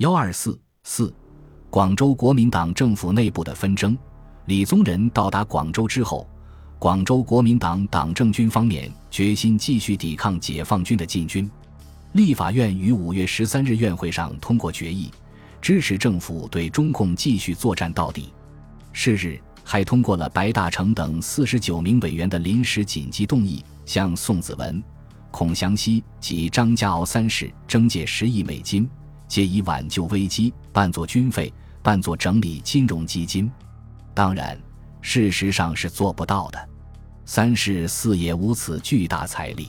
幺二四四，广州国民党政府内部的纷争。李宗仁到达广州之后，广州国民党党政军方面决心继续抵抗解放军的进军。立法院于五月十三日院会上通过决议，支持政府对中共继续作战到底。是日，还通过了白大成等四十九名委员的临时紧急动议，向宋子文、孔祥熙及张家敖三世征借十亿美金，借以挽救危机，扮作军费，扮作整理金融基金。当然，事实上是做不到的。三世四也无此巨大财力。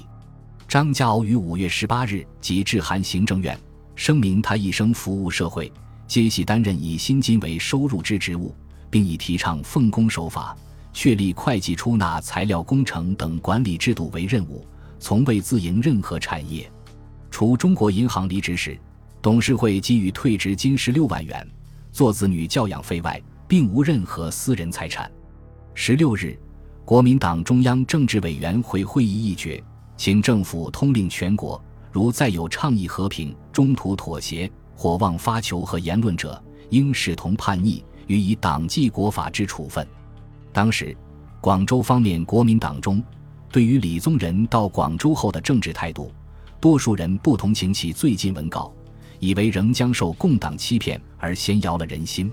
张家敖于五月十八日即致函行政院，声明他一生服务社会，皆系担任以薪金为收入之职务，并以提倡奉公守法、确立会计出纳、材料工程等管理制度为任务，从未自营任何产业。除中国银行离职时，董事会给予退职金十六万元，做子女教养费外，并无任何私人财产。十六日，国民党中央政治委员会会议议决。请政府通令全国，如再有倡议和平、中途妥协或妄发求和言论者，应视同叛逆，予以党纪国法之处分。当时，广州方面国民党中，对于李宗仁到广州后的政治态度，多数人不同情其最近文稿，以为仍将受共党欺骗而先摇了人心，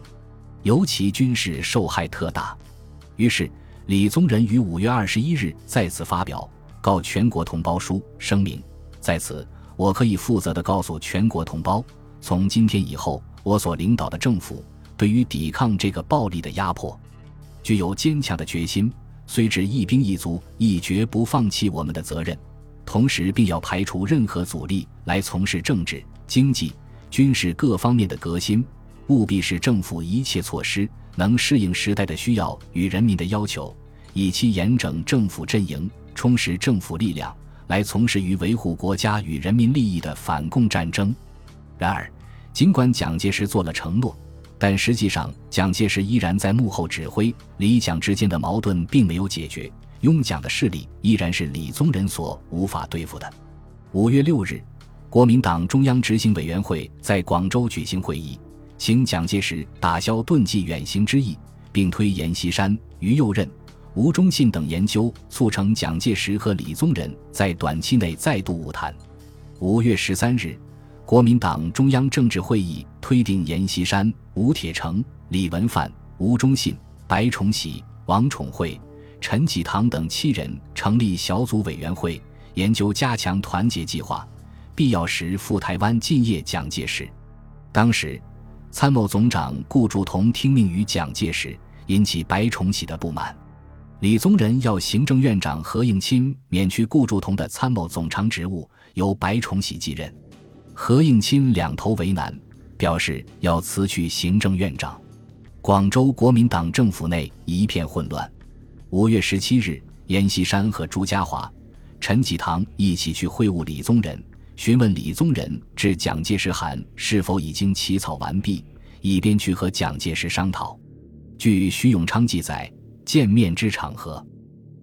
尤其军事受害特大。于是，李宗仁于五月二十一日再次发表。告全国同胞书声明，在此我可以负责的告诉全国同胞，从今天以后，我所领导的政府对于抵抗这个暴力的压迫，具有坚强的决心，虽只一兵一卒，亦绝不放弃我们的责任。同时，并要排除任何阻力来从事政治、经济、军事各方面的革新，务必使政府一切措施能适应时代的需要与人民的要求，以期严整政府阵营。充实政府力量，来从事于维护国家与人民利益的反共战争。然而，尽管蒋介石做了承诺，但实际上蒋介石依然在幕后指挥。李蒋之间的矛盾并没有解决，拥蒋的势力依然是李宗仁所无法对付的。五月六日，国民党中央执行委员会在广州举行会议，请蒋介石打消遁迹远行之意，并推阎锡山、于右任。吴忠信等研究促成蒋介石和李宗仁在短期内再度晤谈。五月十三日，国民党中央政治会议推定阎锡山、吴铁城、李文范、吴忠信、白崇禧、王宠惠、陈济棠等七人成立小组委员会，研究加强团结计划，必要时赴台湾进谒蒋介石。当时，参谋总长顾祝同听命于蒋介石，引起白崇禧的不满。李宗仁要行政院长何应钦免去顾祝同的参谋总长职务，由白崇禧继任。何应钦两头为难，表示要辞去行政院长。广州国民党政府内一片混乱。五月十七日，阎锡山和朱家骅、陈济棠一起去会晤李宗仁，询问李宗仁致蒋介石函是否已经起草完毕，以便去和蒋介石商讨。据徐永昌记载。见面之场合，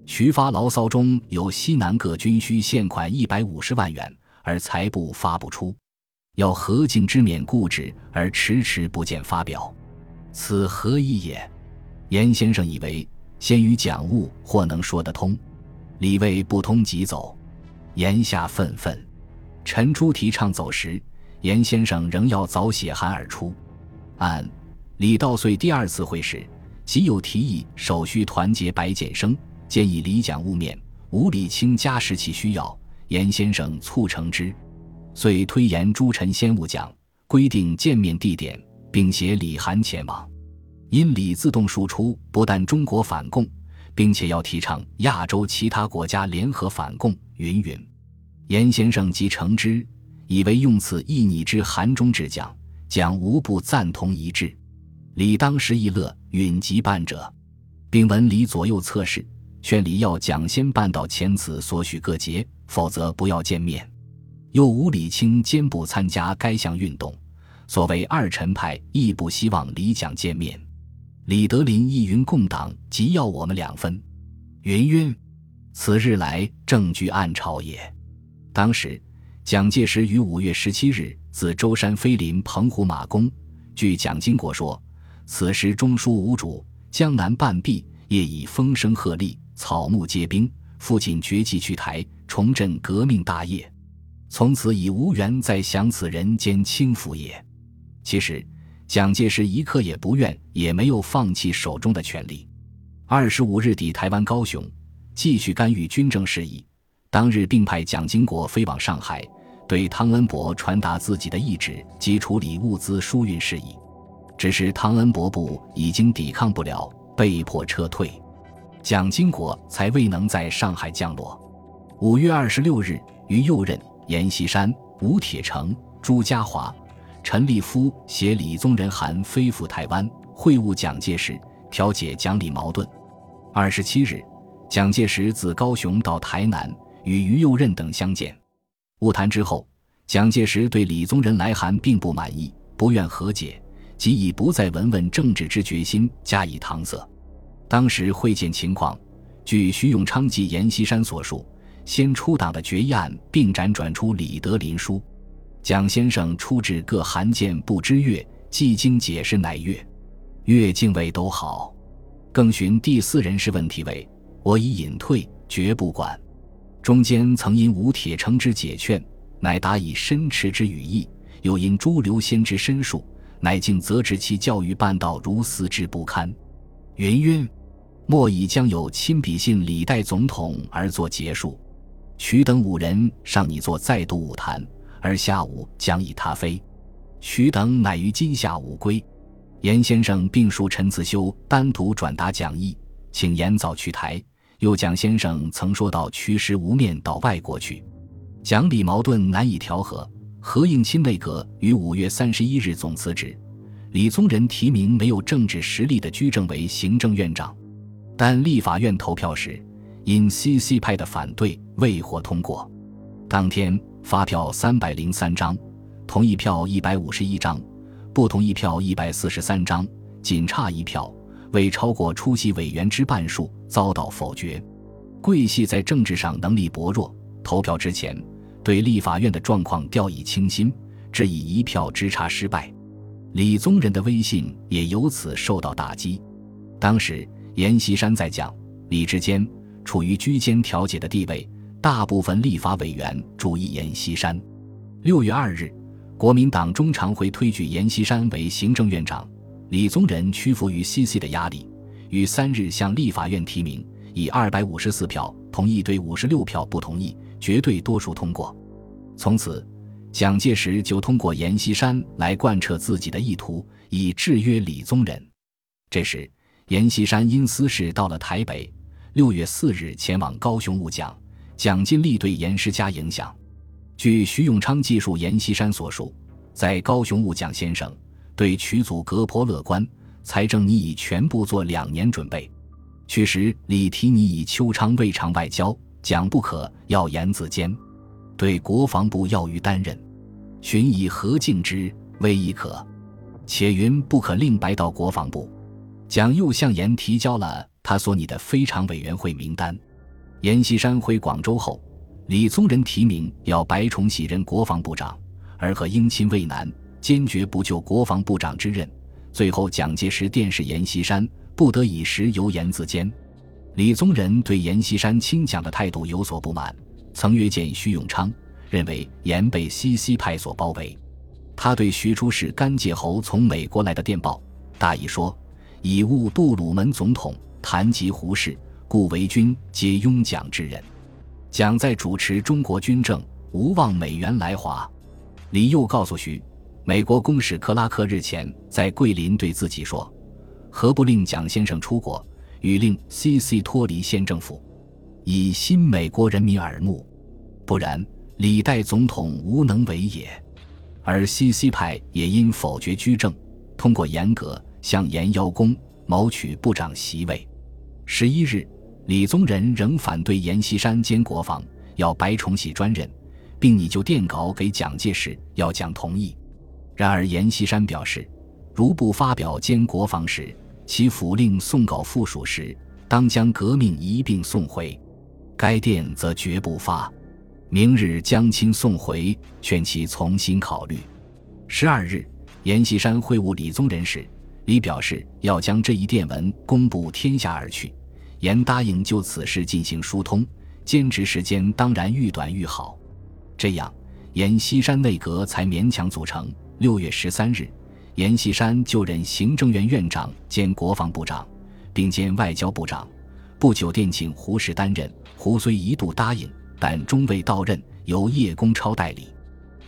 徐发牢骚中有西南各军需现款一百五十万元，而财部发不出，要何敬之免固执而迟迟不见发表，此何意也？严先生以为先于讲务或能说得通，李卫不通即走，言下愤愤。陈朱提倡走时，严先生仍要早写函而出。按李道遂第二次会时。即有提议，手续团结白简生，建议李蒋晤面，吴理清加时其需要，严先生促成之，遂推延诸臣先晤蒋，规定见面地点，并携李函前往。因李自动输出，不但中国反共，并且要提倡亚洲其他国家联合反共，云云。严先生即承之，以为用此一拟之函中致蒋，蒋无不赞同一致。李当时亦乐，允即办者，并闻李左右侧室，劝李要讲先办到前此所许各节，否则不要见面。又无李清兼不参加该项运动，所谓二臣派亦不希望李蒋见面。李德林亦云共党即要我们两分，云云。此日来正据暗朝也。当时蒋介石于五月十七日自舟山飞临澎湖马公。据蒋经国说，此时中枢无主，江南半壁，业已风声鹤唳，草木皆兵。父亲决计去台重振革命大业，从此已无缘再享此人间清福也。其实，蒋介石一刻也不愿，也没有放弃手中的权力。二十五日抵台湾高雄，继续干预军政事宜。当日并派蒋经国飞往上海，对汤恩伯传达自己的意志及处理物资输运事宜。只是汤恩伯部已经抵抗不了，被迫撤退。蒋经国才未能在上海降落。五月二十六日，于右任、阎锡山、吴铁城、朱家骅、陈立夫携李宗仁函飞赴台湾会晤蒋介石，调解蒋李矛盾。二十七日，蒋介石自高雄到台南，与于右任等相见。晤谈之后，蒋介石对李宗仁来函并不满意，不愿和解，即以不再闻问政治之决心加以搪塞。当时会见情况，据徐永昌及阎锡山所述，先出党的决议案并辗转出李德林书，蒋先生出至各函件不知阅，既经解释乃阅，阅敬畏都好，更寻第四人事问题为我已隐退，绝不管。中间曾因吴铁城之解劝，乃答以申斥之语意；又因朱留仙之申述，乃竟责治其教育办道如斯之不堪。云云，莫以将有亲笔信李代总统而作结束。取等五人上拟作再度舞谈，而下午将以他飞。取等乃于今下午归。严先生并述陈子修单独转达讲义，请严早去台。又蒋先生曾说到驱师无面到外国去，蒋李矛盾难以调和。何应钦内阁于五月三十一日总辞职。李宗仁提名没有政治实力的居正为行政院长，但立法院投票时，因 CC 派的反对未获通过。当天发票三百零三张，同意票一百五十一张，不同意票一百四十三张，仅差一票，未超过出席委员之半数，遭到否决。桂系在政治上能力薄弱，投票之前对立法院的状况掉以轻心，致以一票之差失败。李宗仁的威信也由此受到打击。当时阎锡山在讲李之间处于居间调解的地位，大部分立法委员注意阎锡山。六月二日，国民党中常会推举阎锡山为行政院长，李宗仁屈服于 CC 的压力，于三日向立法院提名，以二百五十四票同意对五十六票不同意，绝对多数通过。从此。蒋介石就通过阎锡山来贯彻自己的意图，以制约李宗仁。这时，阎锡山因私事到了台北，六月四日前往高雄晤蒋，蒋尽力对阎施加影响。据徐永昌记述阎锡山所述，在高雄晤蒋先生对取祖格颇乐观，财政拟已全部做两年准备。去时李提你以邱昌未尝外交，蒋不可要言自坚，对国防部要于担任。寻以何敬之，未亦可？且云不可令白到国防部。蒋又向阎提交了他所拟的非常委员会名单。阎锡山回广州后，李宗仁提名要白崇禧任国防部长，而和英亲未难，坚决不就国防部长之任。最后，蒋介石电示阎锡山，不得已时由阎自坚。李宗仁对阎锡山亲蒋的态度有所不满，曾约见徐永昌。认为严被西西派所包围，他对徐出使甘介侯从美国来的电报，大意说：“以误杜鲁门总统谈及胡适，故为君皆拥蒋之人。蒋在主持中国军政，无望美元来华。”李又告诉徐，美国公使克拉克日前在桂林对自己说：“何不令蒋先生出国，与令 C.C 脱离县政府，以新美国人民耳目？不然。”李代总统无能为也，而 C.C. 派也因否决居正，通过严格向严邀功，谋取部长席位。十一日，李宗仁仍反对阎锡山兼国防，要白崇禧专任，并拟就电稿给蒋介石，要蒋同意。然而阎锡山表示，如不发表兼国防时，其府令送稿附属时，当将革命一并送回。该电则绝不发。明日将亲送回，劝其重新考虑。十二日，阎锡山会晤李宗仁时，李表示要将这一电文公布天下而去。阎答应就此事进行疏通，兼职时间当然愈短愈好。这样，阎锡山内阁才勉强组成。六月十三日，阎锡山就任行政院院长兼国防部长，并兼外交部长。不久，电请胡适担任。胡虽一度答应，但终未到任，由叶公超代理。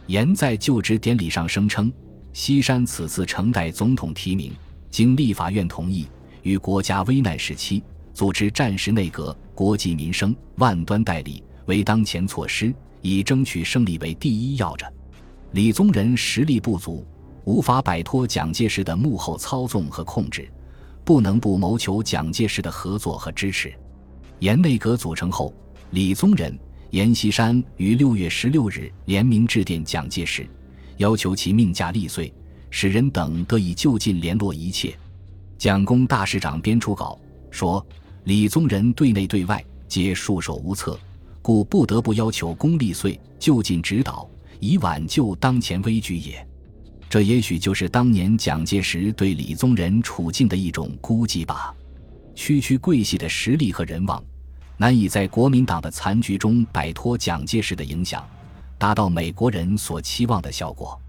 阎在就职典礼上声称，锡山此次承代总统提名，经立法院同意，于国家危难时期。组织战时内阁，国计民生，万端代理为当前措施，以争取胜利为第一要着。李宗仁实力不足，无法摆脱蒋介石的幕后操纵和控制，不能不谋求蒋介石的合作和支持。严内阁组成后，李宗仁、阎锡山于六月十六日联名致电蒋介石，要求其命驾立遂，使人等得以就近联络一切。蒋公大使长编出稿说。李宗仁对内对外皆束手无策，故不得不要求公立岁就近指导，以挽救当前危局也。这也许就是当年蒋介石对李宗仁处境的一种估计吧。区区桂系的实力和人望，难以在国民党的残局中摆脱蒋介石的影响，达到美国人所期望的效果。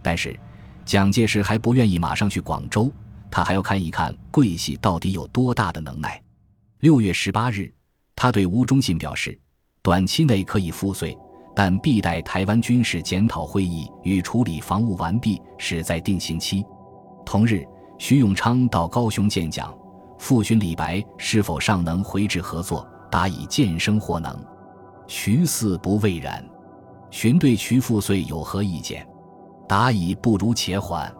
但是，蒋介石还不愿意马上去广州，他还要看一看桂系到底有多大的能耐。六月十八日，他对吴忠信表示，短期内可以复遂，但必待台湾军事检讨会议与处理防务完毕，始在定刑期。同日，徐永昌到高雄见蒋，复询李白是否尚能回至合作，答以渐生或能。徐似不畏然。询对徐复遂有何意见，答以不如且缓。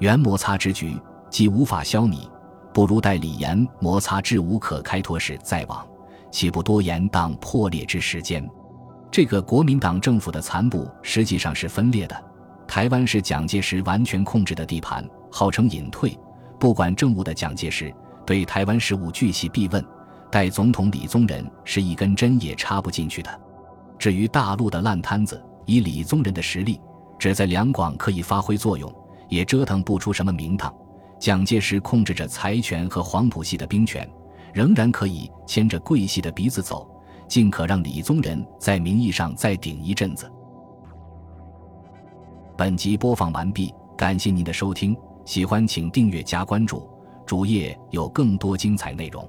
原摩擦之局，既无法消弭。不如待李严摩擦至无可开脱时再往，岂不多延当破裂之时间？这个国民党政府的残部实际上是分裂的。台湾是蒋介石完全控制的地盘，号称隐退，不管政务的蒋介石对台湾事务巨细必问，代总统李宗仁是一根针也插不进去的。至于大陆的烂摊子，以李宗仁的实力，只在两广可以发挥作用，也折腾不出什么名堂。蒋介石控制着财权和黄埔系的兵权，仍然可以牵着桂系的鼻子走，尽可让李宗仁在名义上再顶一阵子。本集播放完毕，感谢您的收听，喜欢请订阅加关注，主页有更多精彩内容。